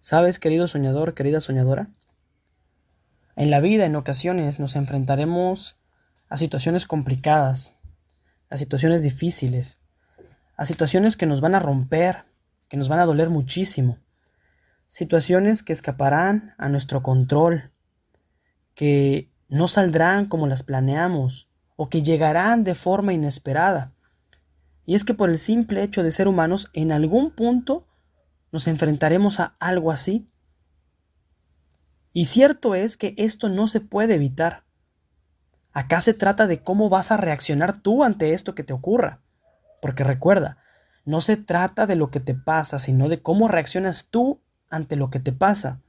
¿Sabes, querido soñador, querida soñadora? En la vida en ocasiones nos enfrentaremos a situaciones complicadas, a situaciones difíciles, a situaciones que nos van a romper, que nos van a doler muchísimo, situaciones que escaparán a nuestro control, que no saldrán como las planeamos o que llegarán de forma inesperada. Y es que por el simple hecho de ser humanos, en algún punto nos enfrentaremos a algo así. Y cierto es que esto no se puede evitar. Acá se trata de cómo vas a reaccionar tú ante esto que te ocurra. Porque recuerda, no se trata de lo que te pasa, sino de cómo reaccionas tú ante lo que te pasa.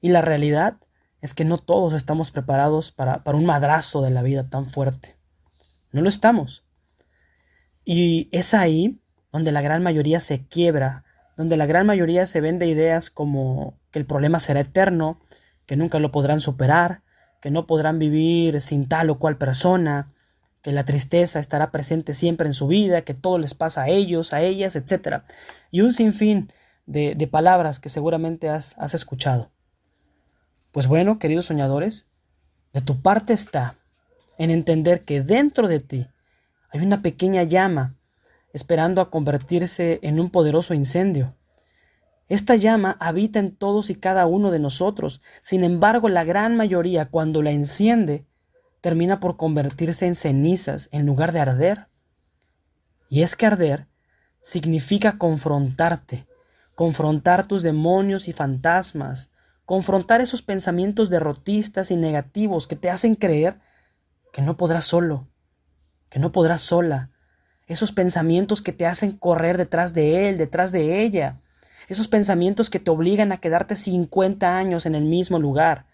Y la realidad es que no todos estamos preparados para, para un madrazo de la vida tan fuerte. No lo estamos. Y es ahí donde la gran mayoría se quiebra, donde la gran mayoría se vende ideas como que el problema será eterno, que nunca lo podrán superar, que no podrán vivir sin tal o cual persona, que la tristeza estará presente siempre en su vida, que todo les pasa a ellos, a ellas, etc. Y un sinfín de, palabras que seguramente has, has escuchado. Pues bueno, queridos soñadores, de tu parte está en entender que dentro de ti hay una pequeña llama esperando a convertirse en un poderoso incendio. Esta llama habita en todos y cada uno de nosotros. Sin embargo, la gran mayoría, cuando la enciende, termina por convertirse en cenizas en lugar de arder. Y es que arder significa confrontarte, confrontar tus demonios y fantasmas, confrontar esos pensamientos derrotistas y negativos que te hacen creer que no podrás solo, que no podrás sola, esos pensamientos que te hacen correr detrás de él, detrás de ella, esos pensamientos que te obligan a quedarte 50 años en el mismo lugar.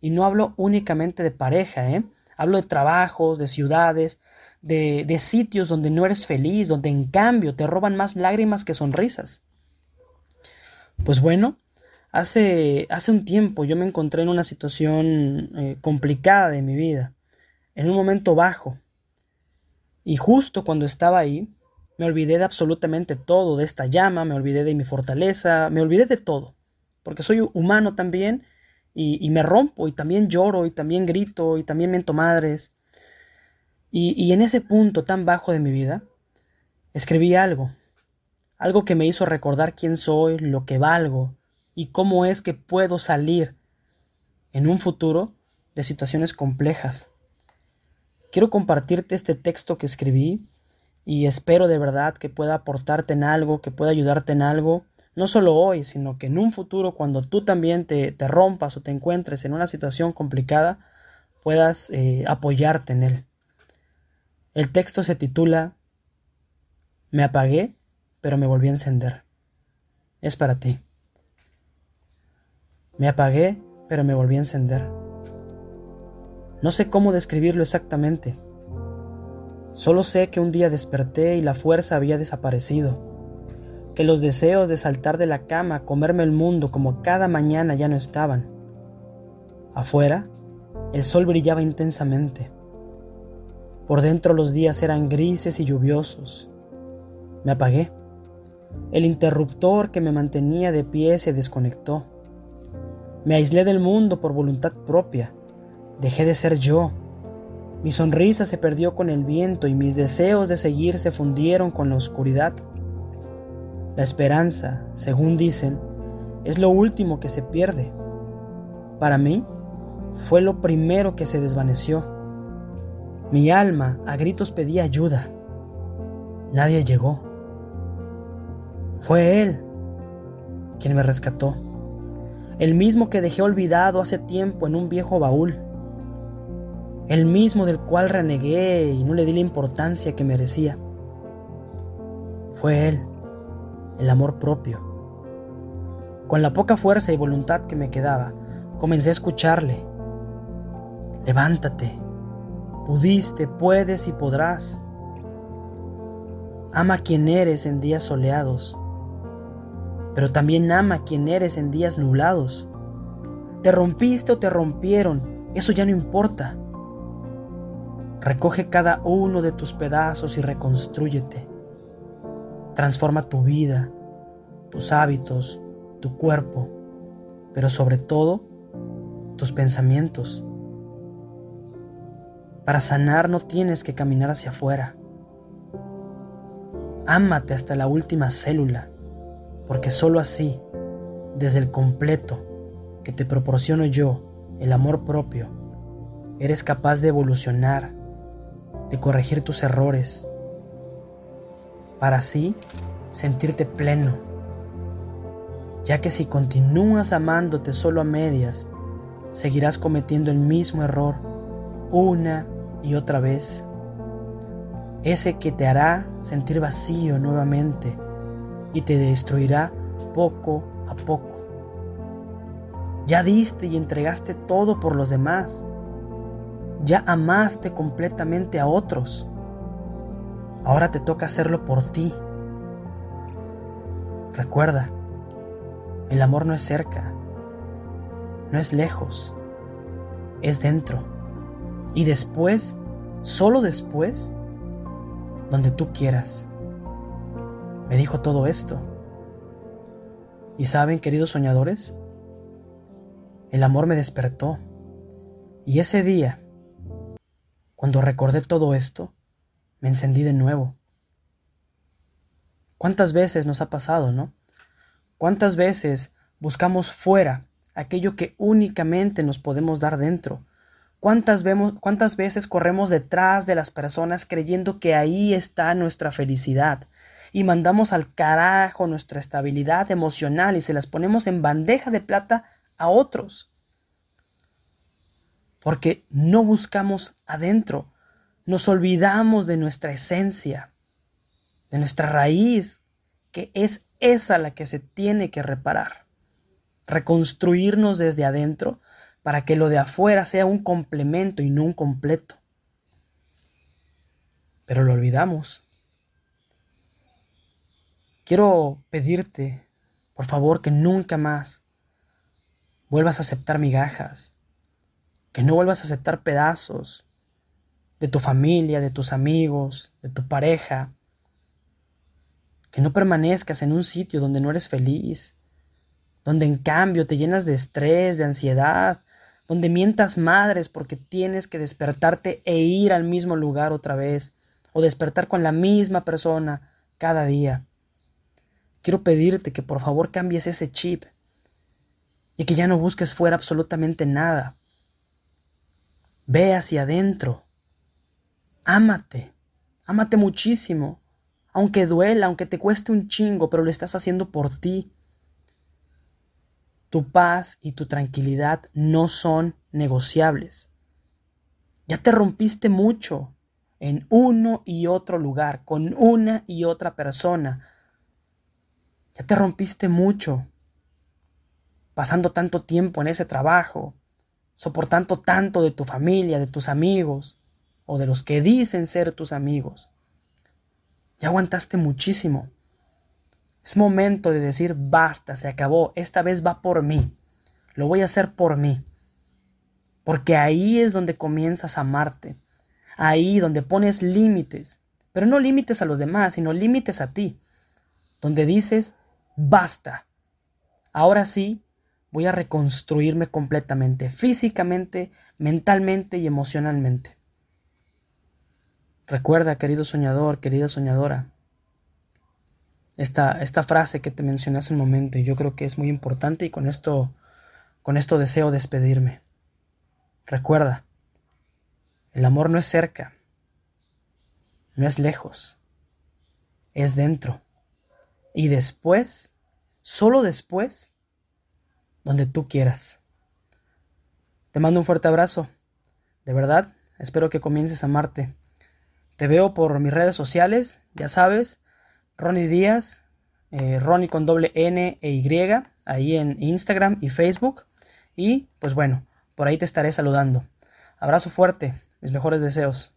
Y no hablo únicamente de pareja, ¿eh? Hablo de trabajos, de ciudades, de, de sitios donde no eres feliz, donde en cambio te roban más lágrimas que sonrisas. Pues bueno, hace, hace un tiempo yo me encontré en una situación eh, complicada de mi vida, en un momento bajo. Y justo cuando estaba ahí, me olvidé de absolutamente todo, de esta llama, me olvidé de mi fortaleza, me olvidé de todo, porque soy humano también y, me rompo y también lloro y también grito y también mento madres. Y en ese punto tan bajo de mi vida, escribí algo, algo que me hizo recordar quién soy, lo que valgo y cómo es que puedo salir en un futuro de situaciones complejas. Quiero compartirte este texto que escribí y espero de verdad que pueda aportarte en algo, que pueda ayudarte en algo, no solo hoy, sino que en un futuro cuando tú también te, te rompas o te encuentres en una situación complicada, puedas eh, apoyarte en él. El texto se titula Me apagué pero me volví a encender. Es para ti. Me apagué, pero me volví a encender. No sé cómo describirlo exactamente. Solo sé que un día desperté y la fuerza había desaparecido, que los deseos de saltar de la cama, comerme el mundo como cada mañana ya no estaban. Afuera, el sol brillaba intensamente. Por dentro los días eran grises y lluviosos. Me apagué. El interruptor que me mantenía de pie se desconectó. Me aislé del mundo por voluntad propia. Dejé de ser yo. Mi sonrisa se perdió con el viento y mis deseos de seguir se fundieron con la oscuridad. La esperanza, según dicen, es lo último que se pierde. Para mí, fue lo primero que se desvaneció. Mi alma a gritos pedía ayuda. Nadie llegó. Fue Él quien me rescató, el mismo que dejé olvidado hace tiempo en un viejo baúl, el mismo del cual renegué y no le di la importancia que merecía. Fue Él, el amor propio. Con la poca fuerza y voluntad que me quedaba, comencé a escucharle. Levántate, pudiste, puedes y podrás. Ama quien eres en días soleados pero también ama quien eres en días nublados. Te rompiste o te rompieron, eso ya no importa. Recoge cada uno de tus pedazos y reconstrúyete. Transforma tu vida, tus hábitos, tu cuerpo, pero sobre todo tus pensamientos. Para sanar no tienes que caminar hacia afuera. Ámate hasta la última célula, porque sólo así, desde el completo que te proporciono yo, el amor propio, eres capaz de evolucionar, de corregir tus errores, para así sentirte pleno, ya que si continúas amándote solo a medias, seguirás cometiendo el mismo error una y otra vez. Ese que te hará sentir vacío nuevamente y te destruirá poco a poco. Ya diste y entregaste todo por los demás. Ya amaste completamente a otros. Ahora te toca hacerlo por ti. Recuerda, el amor no es cerca, no es lejos, es dentro. Y después, solo después, donde tú quieras. Me dijo todo esto. Y saben, queridos soñadores, el amor me despertó. Y ese día, cuando recordé todo esto, me encendí de nuevo. ¿Cuántas veces nos ha pasado, no? ¿Cuántas veces buscamos fuera aquello que únicamente nos podemos dar dentro? ¿Cuántas, vemos, ¿Cuántas veces corremos detrás de las personas creyendo que ahí está nuestra felicidad? Y mandamos al carajo nuestra estabilidad emocional y se las ponemos en bandeja de plata a otros. Porque no buscamos adentro, nos olvidamos de nuestra esencia, de nuestra raíz, que es esa la que se tiene que reparar. Reconstruirnos desde adentro para que lo de afuera sea un complemento y no un completo. Pero lo olvidamos. Quiero pedirte, por favor, que nunca más vuelvas a aceptar migajas, que no vuelvas a aceptar pedazos de tu familia, de tus amigos, de tu pareja, que no permanezcas en un sitio donde no eres feliz, donde en cambio te llenas de estrés, de ansiedad, donde mientas madres porque tienes que despertarte e ir al mismo lugar otra vez, o despertar con la misma persona cada día. Quiero pedirte que por favor cambies ese chip y que ya no busques fuera absolutamente nada. Ve hacia adentro. Ámate. Ámate muchísimo. Aunque duela, aunque te cueste un chingo, pero lo estás haciendo por ti. Tu paz y tu tranquilidad no son negociables. Ya te rompiste mucho en uno y otro lugar, con una y otra persona. Ya te rompiste mucho pasando tanto tiempo en ese trabajo, soportando tanto de tu familia, de tus amigos o de los que dicen ser tus amigos. Ya aguantaste muchísimo. Es momento de decir, basta, se acabó, esta vez va por mí. Lo voy a hacer por mí. Porque ahí es donde comienzas a amarte. Ahí donde pones límites. Pero no límites a los demás, sino límites a ti. Donde dices, basta. Ahora sí, voy a reconstruirme completamente, físicamente, mentalmente y emocionalmente. Recuerda, querido soñador, querida soñadora, esta, esta frase que te mencioné hace un momento y yo creo que es muy importante y con esto, con esto deseo despedirme. Recuerda, el amor no es cerca, no es lejos, es dentro. Y después, solo después, donde tú quieras. Te mando un fuerte abrazo. De verdad, espero que comiences a amarte. Te veo por mis redes sociales, ya sabes, Ronnie Díaz, eh, Ronnie con doble N e Y, ahí en Instagram y Facebook. Y pues bueno, por ahí te estaré saludando. Abrazo fuerte, mis mejores deseos.